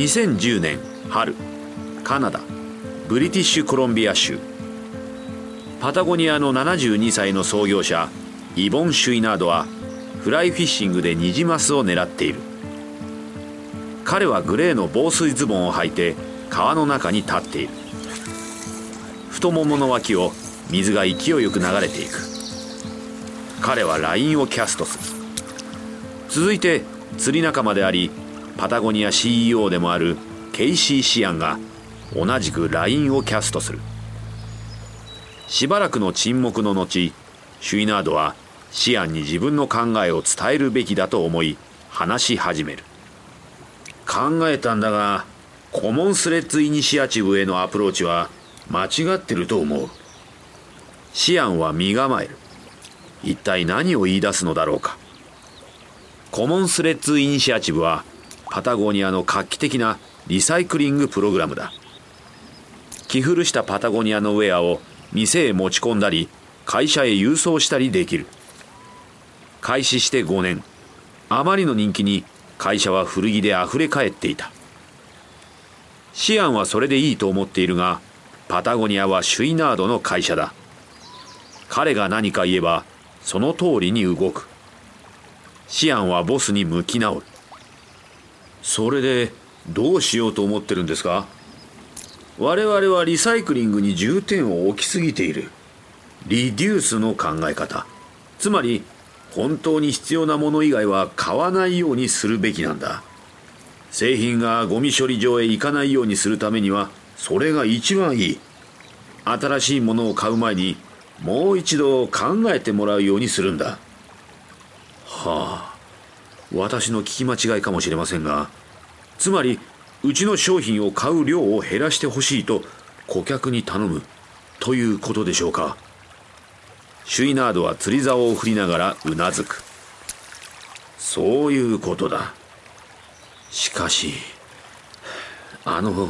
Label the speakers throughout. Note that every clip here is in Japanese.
Speaker 1: 2010年春カナダブリティッシュコロンビア州。パタゴニアの72歳の創業者イボン・シュイナードはフライフィッシングでニジマスを狙っている。彼はグレーの防水ズボンを履いて川の中に立っている。太ももの脇を水が勢いよく流れていく。彼はラインをキャストする。続いて釣り仲間でありパタゴニア CEO でもあるケイシー・シアンが同じくラインをキャストする。しばらくの沈黙の後シュイナードはシアンに自分の考えを伝えるべきだと思い話し始める。考えたんだがコモンスレッズイニシアチブへのアプローチは間違ってると思う。シアンは身構える。一体何を言い出すのだろうか。コモンスレッズイニシアチブはパタゴニアの画期的なリサイクリングプログラムだ。着古したパタゴニアのウェアを店へ持ち込んだり会社へ郵送したりできる。開始して5年。あまりの人気に会社は古着であふれ返っていた。シアンはそれでいいと思っているがパタゴニアはシュイナードの会社だ。彼が何か言えばその通りに動く。シアンはボスに向き直る。それでどうしようと思ってるんですか？我々はリサイクリングに重点を置きすぎている。リデュースの考え方。つまり本当に必要なもの以外は買わないようにするべきなんだ。製品がゴミ処理場へ行かないようにするためにはそれが一番いい。新しいものを買う前にもう一度考えてもらうようにするんだ。はあ。私の聞き間違いかもしれませんがつまりうちの商品を買う量を減らしてほしいと顧客に頼むということでしょうか。シュイナードは釣り竿を振りながらうなずく。そういうことだ。しかしあの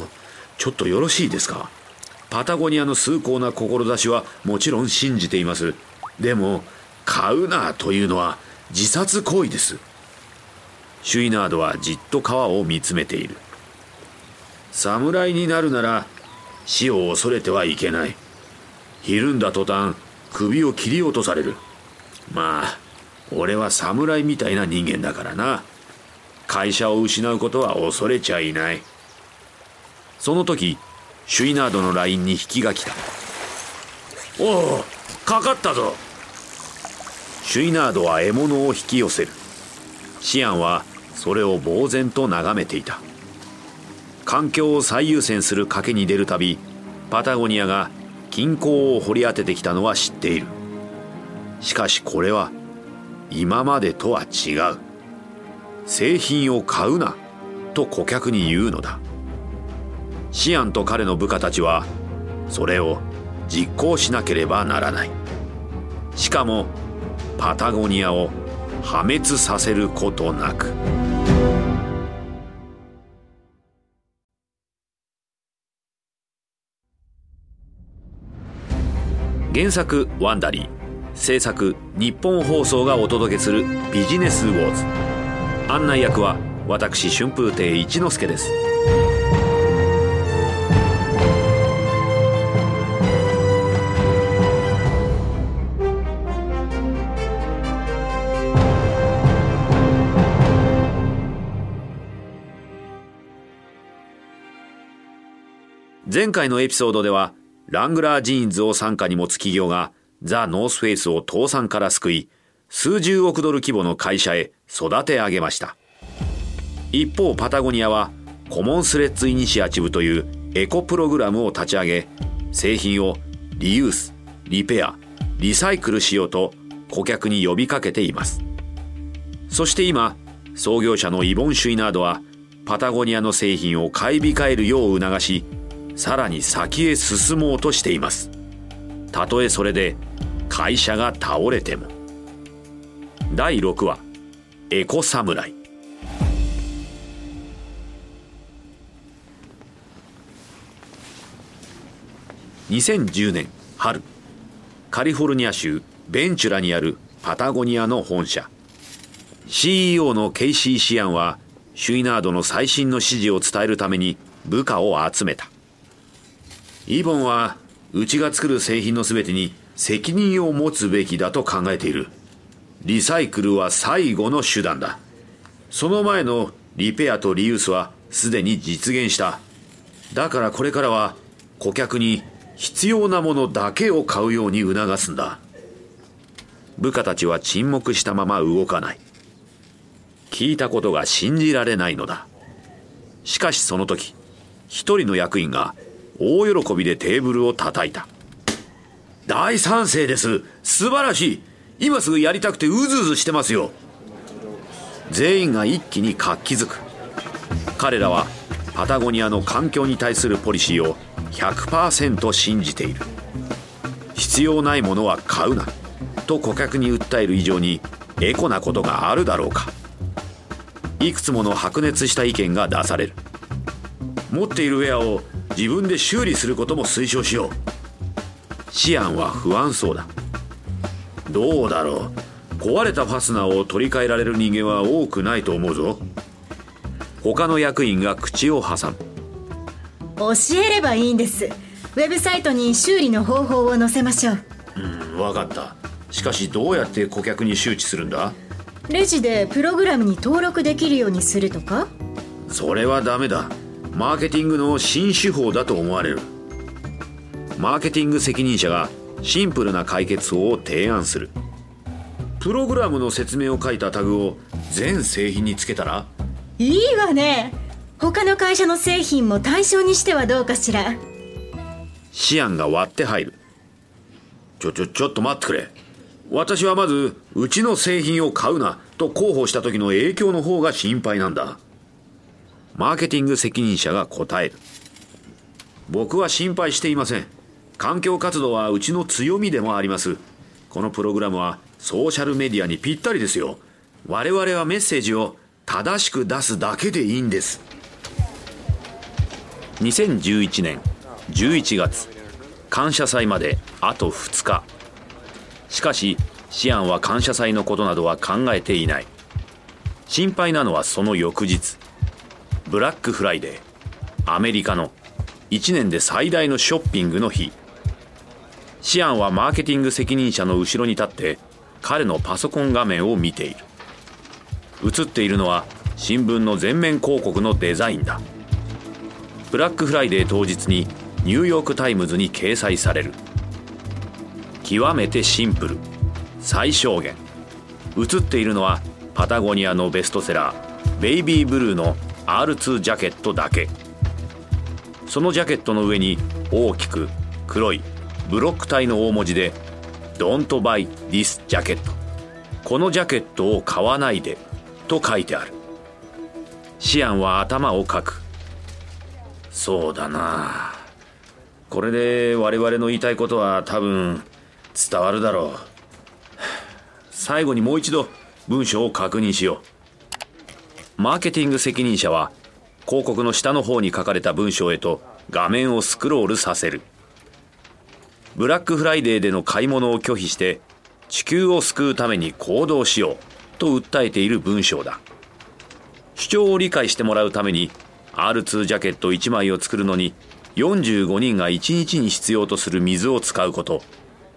Speaker 1: ちょっとよろしいですか？パタゴニアの崇高な志はもちろん信じています。でも買うなというのは自殺行為です。シュイナードはじっと川を見つめている。侍になるなら死を恐れてはいけない。ひるんだ途端首を切り落とされる。まあ俺は侍みたいな人間だからな。会社を失うことは恐れちゃいない。その時シュイナードの LINE に引きが来た。おおかかったぞ。シュイナードは獲物を引き寄せる。シアンはそれを呆然と眺めていた。環境を最優先する賭けに出るたびパタゴニアが金鉱を掘り当ててきたのは知っている。しかしこれは今までとは違う。製品を買うなと顧客に言うのだ。シアンと彼の部下たちはそれを実行しなければならない。しかもパタゴニアを破滅させることなく。原作「ワンダリー」制作日本放送がお届けする「ビジネスウォーズ」案内役は私春風亭一之輔です。前回のエピソードではラングラージーンズを傘下に持つ企業がザ・ノースフェイスを倒産から救い数十億ドル規模の会社へ育て上げました。一方パタゴニアは Common Threads Initiative というエコプログラムを立ち上げ製品をリユースリペアリサイクルしようと顧客に呼びかけています。そして今創業者のイボン・シュイナードはパタゴニアの製品を買い控えるよう促しさらに先へ進もうとしています。たとえそれで会社が倒れても。第6話エコ侍2010年春。カリフォルニア州ベンチュラにあるパタゴニアの本社。CEO のケイシー・シアンはシュイナードの最新の指示を伝えるために部下を集めた。イボンはうちが作る製品の全てに責任を持つべきだと考えている。リサイクルは最後の手段だ。その前のリペアとリユースはすでに実現した。だからこれからは顧客に必要なものだけを買うように促すんだ。部下たちは沈黙したまま動かない。聞いたことが信じられないのだ。しかしその時一人の役員が大喜びでテーブルを叩いた。大賛成です。素晴らしい。今すぐやりたくてうずうずしてますよ。全員が一気に活気づく。彼らはパタゴニアの環境に対するポリシーを100%信じている。必要ないものは買うなと顧客に訴える以上にエコなことがあるだろうか。いくつもの白熱した意見が出される。持っているウェアを自分で修理することも推奨しよう。シアンは不安そうだ。どうだろう。壊れたファスナーを取り替えられる人間は多くないと思うぞ。他の役員が口を挟む。
Speaker 2: 教えればいいんです。ウェブサイトに修理の方法を載せましょう。
Speaker 1: うん分かった。しかしどうやって顧客に周知するんだ？
Speaker 2: レジでプログラムに登録できるようにするとか？
Speaker 1: それはダメだマーケティングの新手法だと思われる。マーケティング責任者がシンプルな解決法を提案する。プログラムの説明を書いたタグを全製品につけたら？
Speaker 2: いいわね。他の会社の製品も対象にしてはどうかしら。
Speaker 1: シアンが割って入る。ちょちょちょっと待ってくれ。私はまずうちの製品を買うなと広報した時の影響の方が心配なんだマーケティング責任者が答える。僕は心配していません。環境活動はうちの強みでもあります。このプログラムはソーシャルメディアにぴったりですよ。我々はメッセージを正しく出すだけでいいんです。2011年11月。感謝祭まであと2日。しかしシアンは感謝祭のことなどは考えていない。心配なのはその翌日。ブラックフライデー。アメリカの1年で最大のショッピングの日。シアンはマーケティング責任者の後ろに立って彼のパソコン画面を見ている。映っているのは新聞の全面広告のデザインだ。ブラックフライデー当日にニューヨーク・タイムズに掲載される。極めてシンプル。最小限。映っているのはパタゴニアのベストセラーベイビーブルーの R2 ジャケットだけ。そのジャケットの上に大きく黒いブロック体の大文字で「Don't buy this jacket」このジャケットを買わないでと書いてある。シアンは頭をかく。そうだな。これで我々の言いたいことは多分伝わるだろう。最後にもう一度文章を確認しよう。マーケティング責任者は広告の下の方に書かれた文章へと画面をスクロールさせる。ブラックフライデーでの買い物を拒否して地球を救うために行動しようと訴えている文章だ。主張を理解してもらうために R2 ジャケット1枚を作るのに45人が1日に必要とする水を使うこと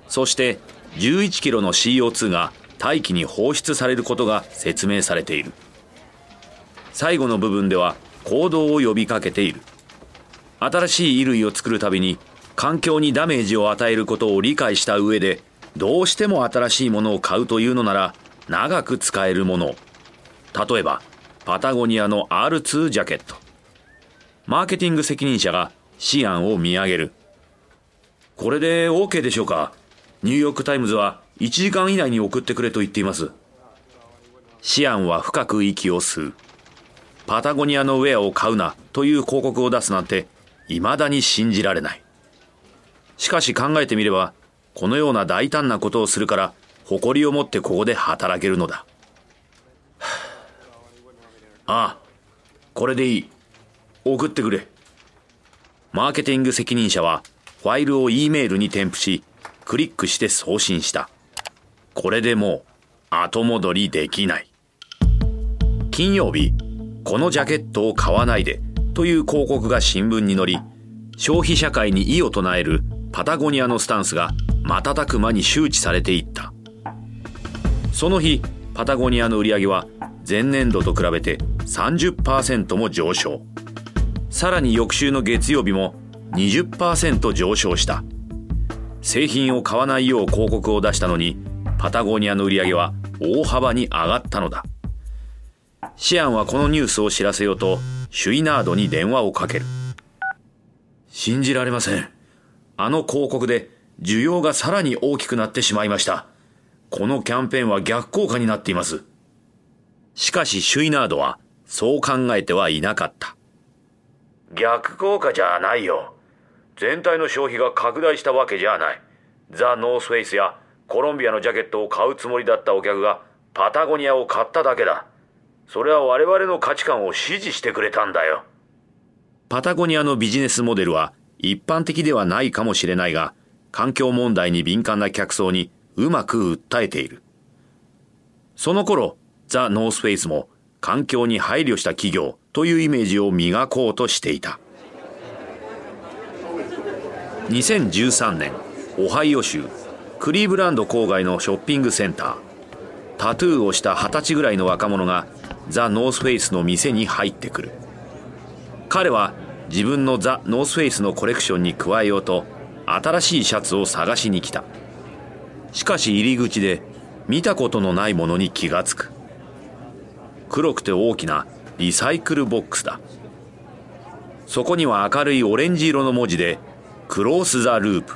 Speaker 1: そして11キロの CO2 が大気に放出されることが説明されている。最後の部分では行動を呼びかけている。新しい衣類を作るたびに環境にダメージを与えることを理解した上でどうしても新しいものを買うというのなら長く使えるもの。例えばパタゴニアの R2 ジャケット。マーケティング責任者がシアンを見上げる。これで OK でしょうか？ニューヨークタイムズは1時間以内に送ってくれと言っています。シアンは深く息を吸う。パタゴニアのウェアを買うなという広告を出すなんて未だに信じられない。しかし考えてみればこのような大胆なことをするから誇りを持ってここで働けるのだ。ああこれでいい。送ってくれ。マーケティング責任者はファイルを E メールに添付しクリックして送信した。これでもう後戻りできない。金曜日このジャケットを買わないでという広告が新聞に載り、消費社会に異を唱えるパタゴニアのスタンスが瞬く間に周知されていった。その日、パタゴニアの売り上げは前年度と比べて30%も上昇。さらに翌週の月曜日も20%上昇した。製品を買わないよう広告を出したのに、パタゴニアの売り上げは大幅に上がったのだ。シアンはこのニュースを知らせようと、シュイナードに電話をかける。信じられません。あの広告で需要がさらに大きくなってしまいました。このキャンペーンは逆効果になっています。しかしシュイナードはそう考えてはいなかった。逆効果じゃないよ。全体の消費が拡大したわけじゃない。ザ・ノースフェイスやコロンビアのジャケットを買うつもりだったお客がパタゴニアを買っただけだ。それは我々の価値観を支持してくれたんだよ。パタゴニアのビジネスモデルは一般的ではないかもしれないが、環境問題に敏感な客層にうまく訴えている。その頃、ザ・ノースフェイスも環境に配慮した企業というイメージを磨こうとしていた。2013年、オハイオ州、クリーブランド郊外のショッピングセンター。タトゥーをした二十歳ぐらいの若者がザ・ノースフェイスの店に入ってくる。彼は自分のザ・ノースフェイスのコレクションに加えようと新しいシャツを探しに来た。しかし入り口で見たことのないものに気がつく。黒くて大きなリサイクルボックスだ。そこには明るいオレンジ色の文字で Clothes the Loop。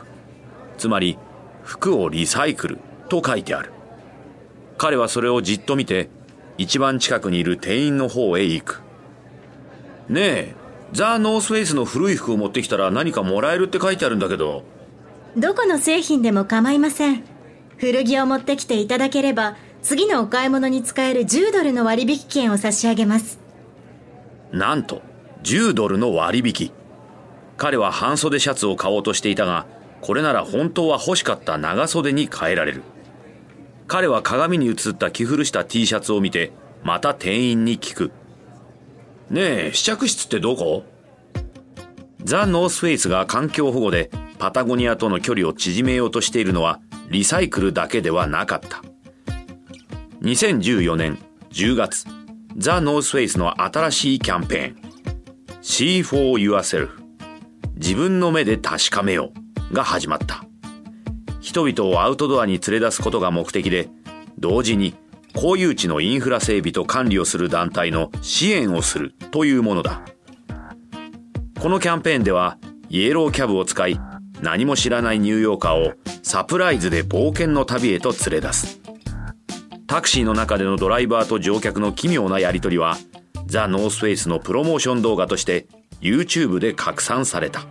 Speaker 1: つまり服をリサイクルと書いてある。彼はそれをじっと見て一番近くにいる店員の方へ行く。ねえ、ザ・ノースフェイスの古い服を持ってきたら何かもらえるって書いてあるんだけど。
Speaker 2: どこの製品でも構いません。古着を持ってきていただければ、次のお買い物に使える10ドルの割引券を差し上げます。
Speaker 1: なんと、10ドルの割引。彼は半袖シャツを買おうとしていたが、これなら本当は欲しかった長袖に変えられる。彼は鏡に映った着古した T シャツを見て、また店員に聞く。ねえ、試着室ってどこ？ザ・ノースフェイスが環境保護でパタゴニアとの距離を縮めようとしているのはリサイクルだけではなかった。2014年10月、ザ・ノースフェイスの新しいキャンペーン、See for yourself 自分の目で確かめようが始まった。人々をアウトドアに連れ出すことが目的で、同時に公有地のインフラ整備と管理をする団体の支援をするというものだ。このキャンペーンでは、イエローキャブを使い、何も知らないニューヨーカーをサプライズで冒険の旅へと連れ出す。タクシーの中でのドライバーと乗客の奇妙なやりとりは、ザ・ノースフェイスのプロモーション動画として YouTube で拡散された。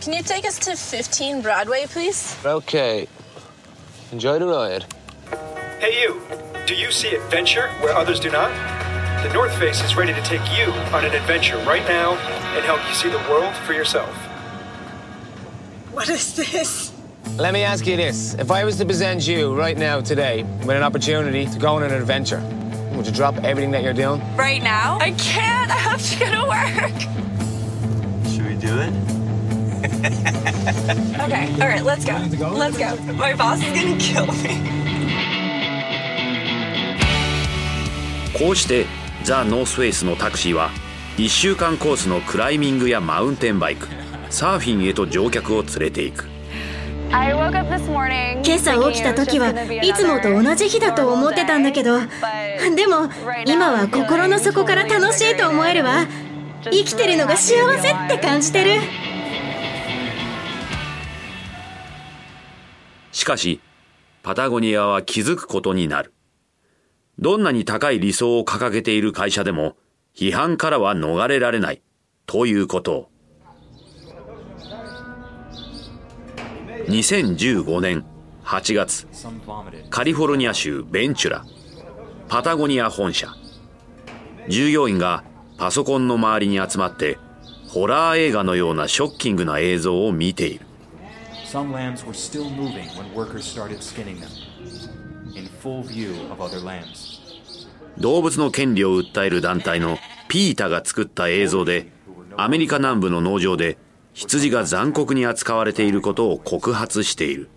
Speaker 3: Can you take us to 15 Broadway, please?
Speaker 4: Okay. Enjoy the ride.
Speaker 5: Hey, you. Do you see adventure where others do not? The North Face is ready to take you on an adventure right now and help you see the world for yourself.
Speaker 3: What is this?
Speaker 4: Let me ask you this. If I was to present you right now, today, with an opportunity to go on an adventure, would you drop everything that you're doing?
Speaker 3: Right now? I can't. I have to go to work.
Speaker 6: Should we do it?
Speaker 3: okay, all right, let's go. Let's go. My boss is gonna kill me.
Speaker 1: こうしてザ・ノースフェイスのタクシーは1週間コースのクライミングやマウンテンバイクサーフィンへと乗客を連れていく
Speaker 2: 今朝起きた時はいつもと同じ日だと思ってたんだけどでも今は心の底から楽しいと思えるわ生きてるのが幸せって感じてる
Speaker 1: しかしパタゴニアは気づくことになるどんなに高い理想を掲げている会社でも批判からは逃れられないということを。2015年8月、カリフォルニア州ベンチュラ、パタゴニア本社。従業員がパソコンの周りに集まってホラー映画のようなショッキングな映像を見ている。Some lambs were still moving when workers started skinning them in full view of other lambs. 動物の権利を訴える団体のピータが作った映像でアメリカ南部の農場で羊が残酷に扱われていることを告発している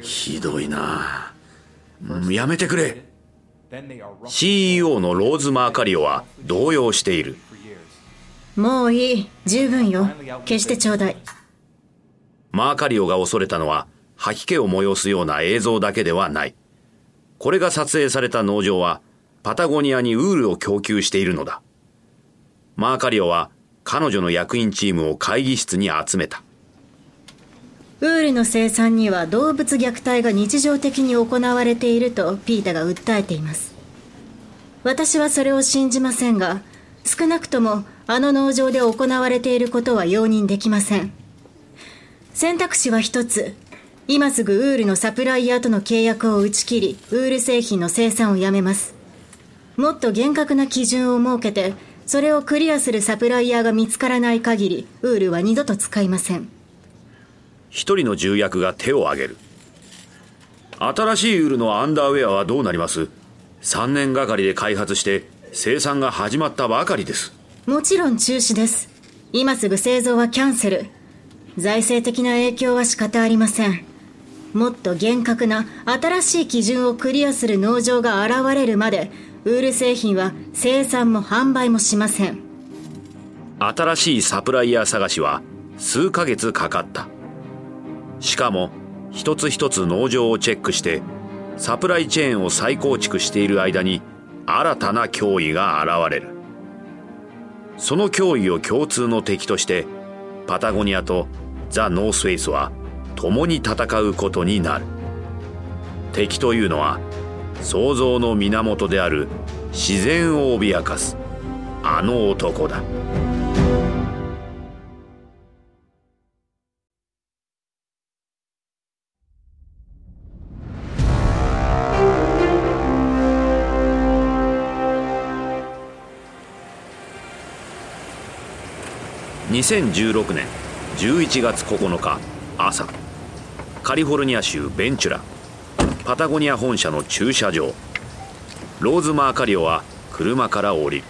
Speaker 1: ひどいなやめてくれ CEO のローズ・マーカリオは動揺している
Speaker 2: もういい。十分よ。消してちょうだい。
Speaker 1: マーカリオが恐れたのは吐き気を催すような映像だけではない。これが撮影された農場はパタゴニアにウールを供給しているのだ。マーカリオは彼女の役員チームを会議室に集めた。
Speaker 2: ウールの生産には動物虐待が日常的に行われているとピータが訴えています。私はそれを信じませんが少なくともあの農場で行われていることは容認できません。選択肢は一つ。今すぐウールのサプライヤーとの契約を打ち切りウール製品の生産をやめます。もっと厳格な基準を設けてそれをクリアするサプライヤーが見つからない限りウールは二度と使いません。
Speaker 1: 一人の重役が手を挙げる。新しいウールのアンダーウェアはどうなります？3年がかりで開発して生産が始まったばかりです。
Speaker 2: もちろん中止です。今すぐ製造はキャンセル。財政的な影響は仕方ありません。もっと厳格な新しい基準をクリアする農場が現れるまでウール製品は生産も販売もしません。
Speaker 1: 新しいサプライヤー探しは数ヶ月かかった。しかも一つ一つ農場をチェックしてサプライチェーンを再構築している間に新たな脅威が現れる。その脅威を共通の敵としてパタゴニアとザ・ノースフェイスは共に戦うことになる敵というのは創造の源である自然を脅かすあの男だ。2016年11月9日朝カリフォルニア州ベンチュラパタゴニア本社の駐車場ローズマーカリオは車から降りる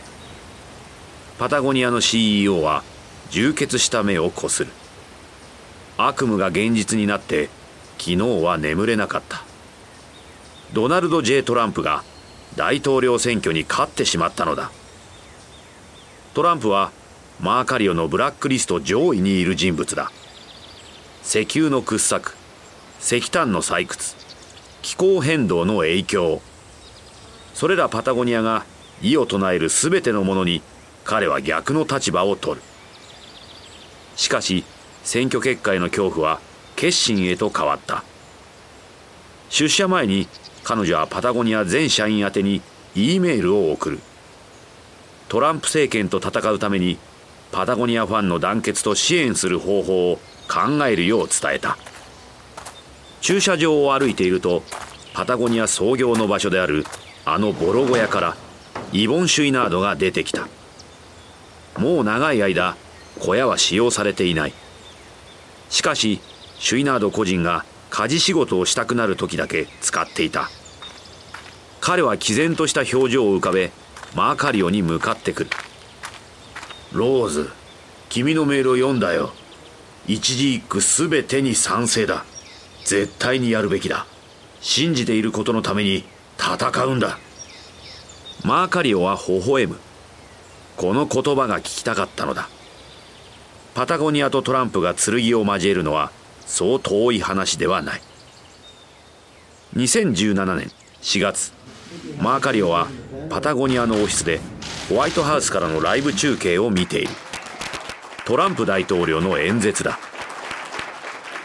Speaker 1: パタゴニアの CEO は充血した目をこする。悪夢が現実になって昨日は眠れなかった。ドナルド・ J・ トランプが大統領選挙に勝ってしまったのだ。トランプはマーカリオのブラックリスト上位にいる人物だ。石油の掘削石炭の採掘気候変動の影響。それらパタゴニアが異を唱える全てのものに彼は逆の立場を取る。しかし選挙結果への恐怖は決心へと変わった。出社前に彼女はパタゴニア全社員宛てに E メールを送る。トランプ政権と戦うためにパタゴニアファンの団結と支援する方法を考えるよう伝えた。駐車場を歩いているとパタゴニア創業の場所であるあのボロ小屋からイボン・シュイナードが出てきた。もう長い間小屋は使用されていない。しかしシュイナード個人が家事仕事をしたくなる時だけ使っていた。彼は毅然とした表情を浮かべマーカリオに向かってくる。ローズ君のメールを読んだよ。一字一句全てに賛成だ。絶対にやるべきだ。信じていることのために戦うんだ。マーカリオは微笑む。この言葉が聞きたかったのだ。パタゴニアとトランプが剣を交えるのはそう遠い話ではない。2017年4月マーカリオはパタゴニアのオフィスでホワイトハウスからのライブ中継を見ている。トランプ大統領の演説だ。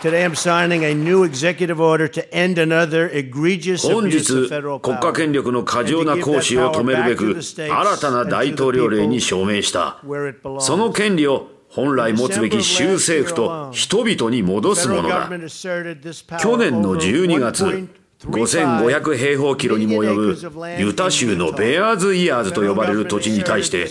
Speaker 7: Today I'm signing a new executive order to end another egregious
Speaker 1: 本日国家.権力の過剰な行使を止めるべく新たな大統領令に署名した。その権利を本来持つべき州政府と人々に戻すものだ。去年の12月5500平方キロにも及ぶユタ州のベアーズイヤーズと呼ばれる土地に対して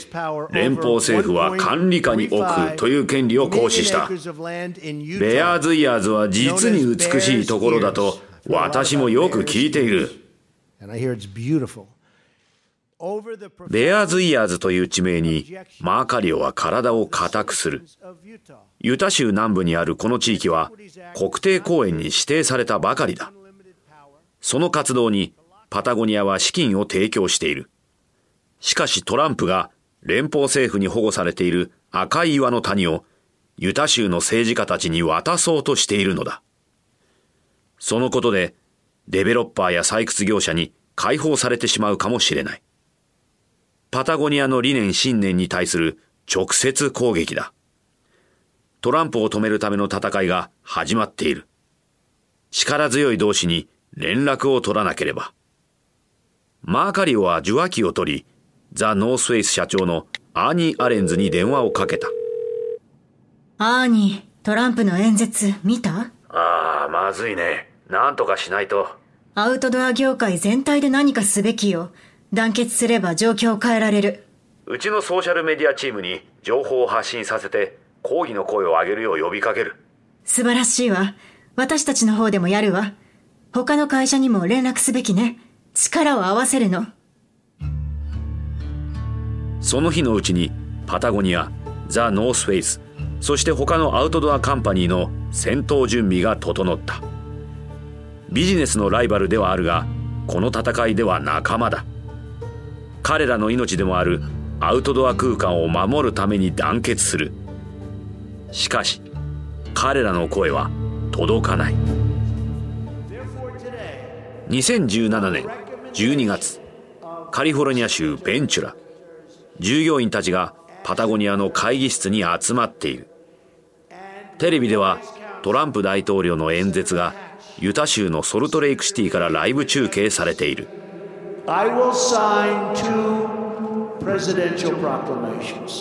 Speaker 1: 連邦政府は管理下に置くという権利を行使した。ベアーズイヤーズは実に美しいところだと私もよく聞いている。ベアーズイヤーズという地名にマーカリオは体を固くする。ユタ州南部にあるこの地域は国定公園に指定されたばかりだ。その活動にパタゴニアは資金を提供している。しかしトランプが連邦政府に保護されている赤い岩の谷をユタ州の政治家たちに渡そうとしているのだ。そのことでデベロッパーや採掘業者に解放されてしまうかもしれない。パタゴニアの理念信念に対する直接攻撃だ。トランプを止めるための戦いが始まっている。力強い同志に連絡を取らなければ。マーカリオは受話器を取り、ザ・ノースフェイス社長のアーニー・アレンズに電話をかけた。
Speaker 2: アーニー、トランプの演説見た？
Speaker 1: ああ、まずいね。なんとかしないと。
Speaker 2: アウトドア業界全体で何かすべきよ。団結すれば状況を変えられる。
Speaker 1: うちのソーシャルメディアチームに情報を発信させて、抗議の声を上げるよう呼びかける。
Speaker 2: 素晴らしいわ。私たちの方でもやるわ。他の会社にも連絡すべきね。力を合わせるの。
Speaker 1: その日のうちにパタゴニア、ザ・ノースフェイス、そして他のアウトドアカンパニーの戦闘準備が整った。ビジネスのライバルではあるが、この戦いでは仲間だ。彼らの命でもあるアウトドア空間を守るために団結する。しかし、彼らの声は届かない。2017年12月カリフォルニア州ベンチュラ。従業員たちがパタゴニアの会議室に集まっている。テレビではトランプ大統領の演説がユタ州のソルトレイクシティからライブ中継されている。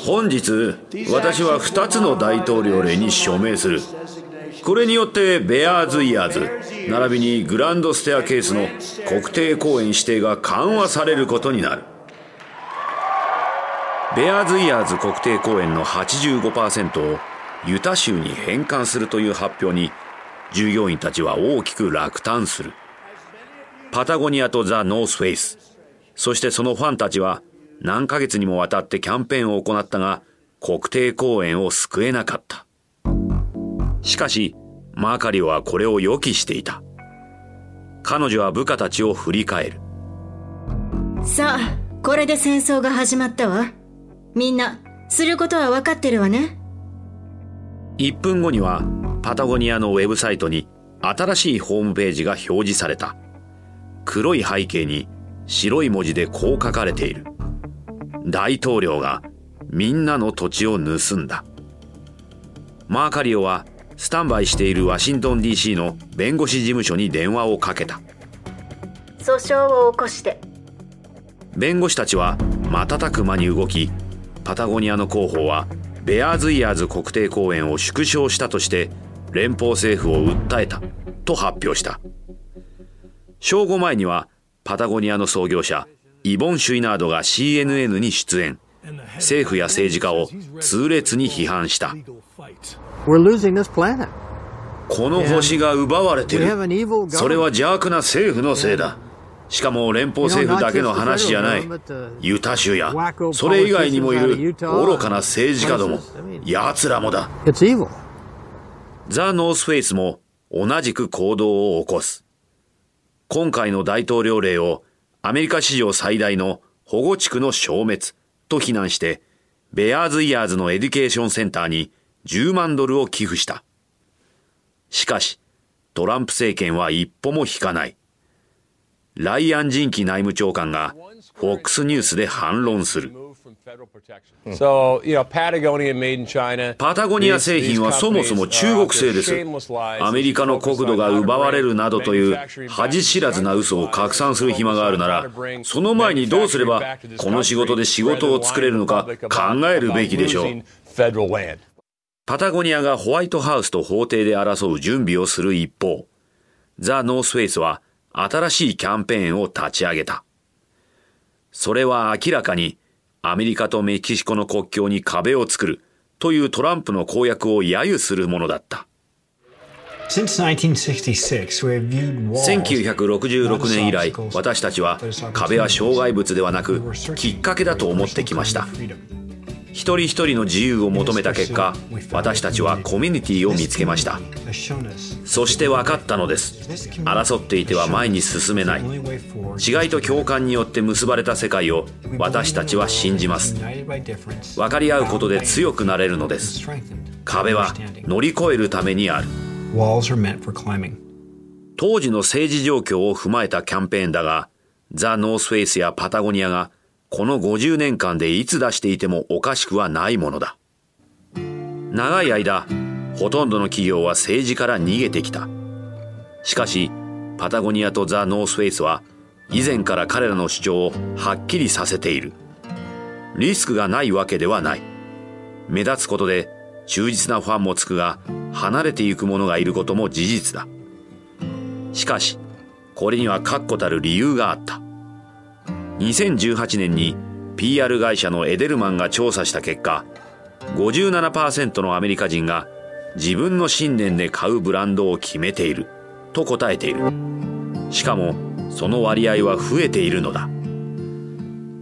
Speaker 1: 本日私は2つの大統領令に署名するこれによってベアーズイヤーズ並びにグランドステアケースの国定公園指定が緩和されることになる。ベアーズイヤーズ国定公園の85%をユタ州に返還するという発表に従業員たちは大きく落胆する。パタゴニアとザ・ノースフェイスそしてそのファンたちは何ヶ月にもわたってキャンペーンを行ったが国定公園を救えなかった。しかし、マーカリオはこれを予期していた。彼女は部下たちを振り返る。
Speaker 2: さあ、これで戦争が始まったわ。みんな、することは分かってるわね。
Speaker 1: 1分後には、パタゴニアのウェブサイトに新しいホームページが表示された。黒い背景に白い文字でこう書かれている。大統領がみんなの土地を盗んだ。マーカリオはスタンバイしているワシントン DC の弁護士事務所に電話をかけた。
Speaker 2: 訴訟を起こして。
Speaker 1: 弁護士たちは瞬く間に動きパタゴニアの広報はベアーズイヤーズ国定公園を縮小したとして連邦政府を訴えたと発表した。正午前にはパタゴニアの創業者イボン・シュイナードが CNN に出演。政府や政治家を痛烈に批判したこの星が奪われてる。それは邪悪な政府のせいだ。しかも連邦政府だけの話じゃない。ユタ州や、それ以外にもいる愚かな政治家ども、奴らもだ。ザ・ノースフェイスも同じく行動を起こす。今回の大統領令をアメリカ史上最大の保護地区の消滅と非難して、ベアーズイヤーズのエデュケーションセンターに10万ドルを寄付した。しかし、トランプ政権は一歩も引かない。ライアン・ジンキ内務長官が FOX ニュースで反論する。パタゴニア製品はそもそも中国製です。アメリカの国土が奪われるなどという恥知らずな嘘を拡散する暇があるなら、その前にどうすればこの仕事で仕事を作れるのか考えるべきでしょう。パタゴニアがホワイトハウスと法廷で争う準備をする一方、ザ・ノースフェイスは新しいキャンペーンを立ち上げた。それは明らかにアメリカとメキシコの国境に壁を作るというトランプの公約を揶揄するものだった。1966年以来私たちは壁は障害物ではなくきっかけだと思ってきました一人一人の自由を求めた結果私たちはコミュニティを見つけました。そして分かったのです。争っていては前に進めない。違いと共感によって結ばれた世界を私たちは信じます。分かり合うことで強くなれるのです。壁は乗り越えるためにある。当時の政治状況を踏まえたキャンペーンだがザ・ノースフェイスやパタゴニアがこの50年間でいつ出していてもおかしくはないものだ。長い間ほとんどの企業は政治から逃げてきた。しかしパタゴニアとザ・ノースフェイスは以前から彼らの主張をはっきりさせている。リスクがないわけではない。目立つことで忠実なファンもつくが離れていく者がいることも事実だ。しかしこれには確固たる理由があった。2018年に PR 会社のエデルマンが調査した結果57%のアメリカ人が自分の信念で買うブランドを決めていると答えている。しかもその割合は増えているのだ。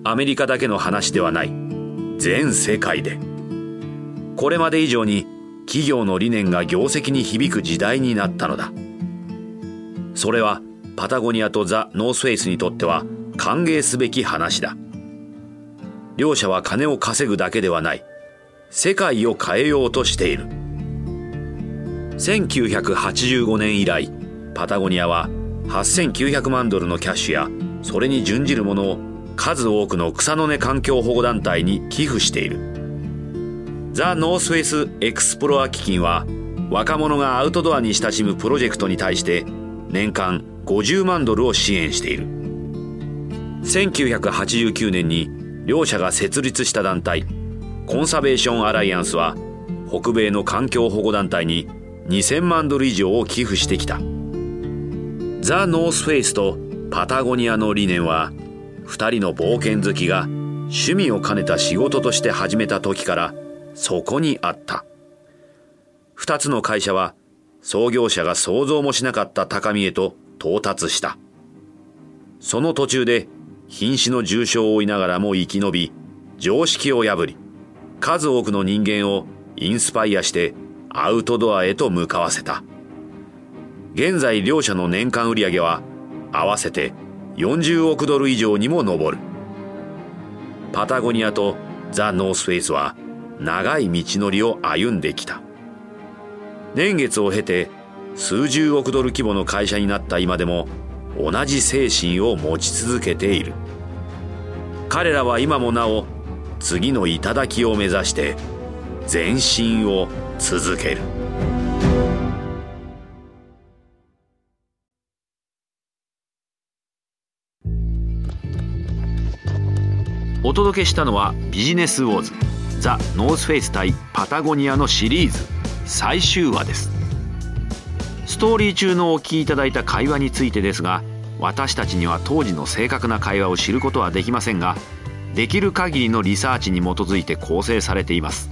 Speaker 1: アメリカだけの話ではない。全世界で。これまで以上に企業の理念が業績に響く時代になったのだ。それはパタゴニアとザ・ノースフェイスにとっては歓迎すべき話だ。両者は金を稼ぐだけではない。世界を変えようとしている。1985年以来パタゴニアは8900万ドルのキャッシュやそれに準じるものを数多くの草の根環境保護団体に寄付している。ザ・ノースフェイス・エクスプロア基金は若者がアウトドアに親しむプロジェクトに対して年間50万ドルを支援している。1989年に両社が設立した団体コンサベーションアライアンスは北米の環境保護団体に2000万ドル以上を寄付してきたザ・ノースフェイスとパタゴニアの理念は2人の冒険好きが趣味を兼ねた仕事として始めた時からそこにあった。二つの会社は創業者が想像もしなかった高みへと到達した。その途中で瀕死の重傷を負いながらも生き延び、常識を破り、数多くの人間をインスパイアしてアウトドアへと向かわせた。現在両者の年間売上は合わせて40億ドル以上にも上る。パタゴニアとザ・ノースフェイスは長い道のりを歩んできた年月を経て数十億ドル規模の会社になった今でも同じ精神を持ち続けている彼らは今もなお次の頂を目指して前進を続ける。お届けしたのはビジネスウォーズザ・ノースフェイス対パタゴニアのシリーズ最終話です。ストーリー中のお聞きいただいた会話についてですが私たちには当時の正確な会話を知ることはできませんができる限りのリサーチに基づいて構成されています。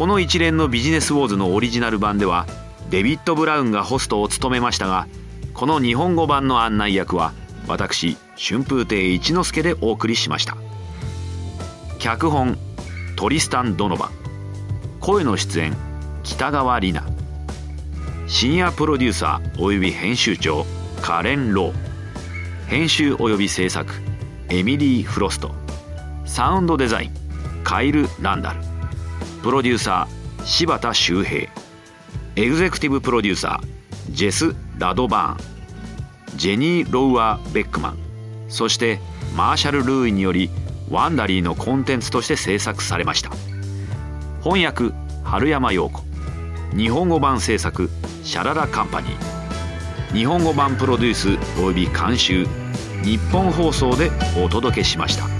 Speaker 1: この一連のビジネスウォーズのオリジナル版ではデビッド・ブラウンがホストを務めましたがこの日本語版の案内役は私春風亭一之輔でお送りしました。脚本トリスタン・ドノバ。声の出演北川里奈。深夜プロデューサーおよび編集長。カレン・ロー。編集および制作エミリー・フロスト。サウンドデザインカイル・ランダル。プロデューサー柴田修平。エグゼクティブプロデューサージェス・ラドバーン。ジェニー・ロウアー・ベックマン。そしてマーシャル・ルーイによりワンダリーのコンテンツとして制作されました。翻訳春山陽子。日本語版制作シャララカンパニー。日本語版プロデュースおよび監修ニッポン放送でお届けしました。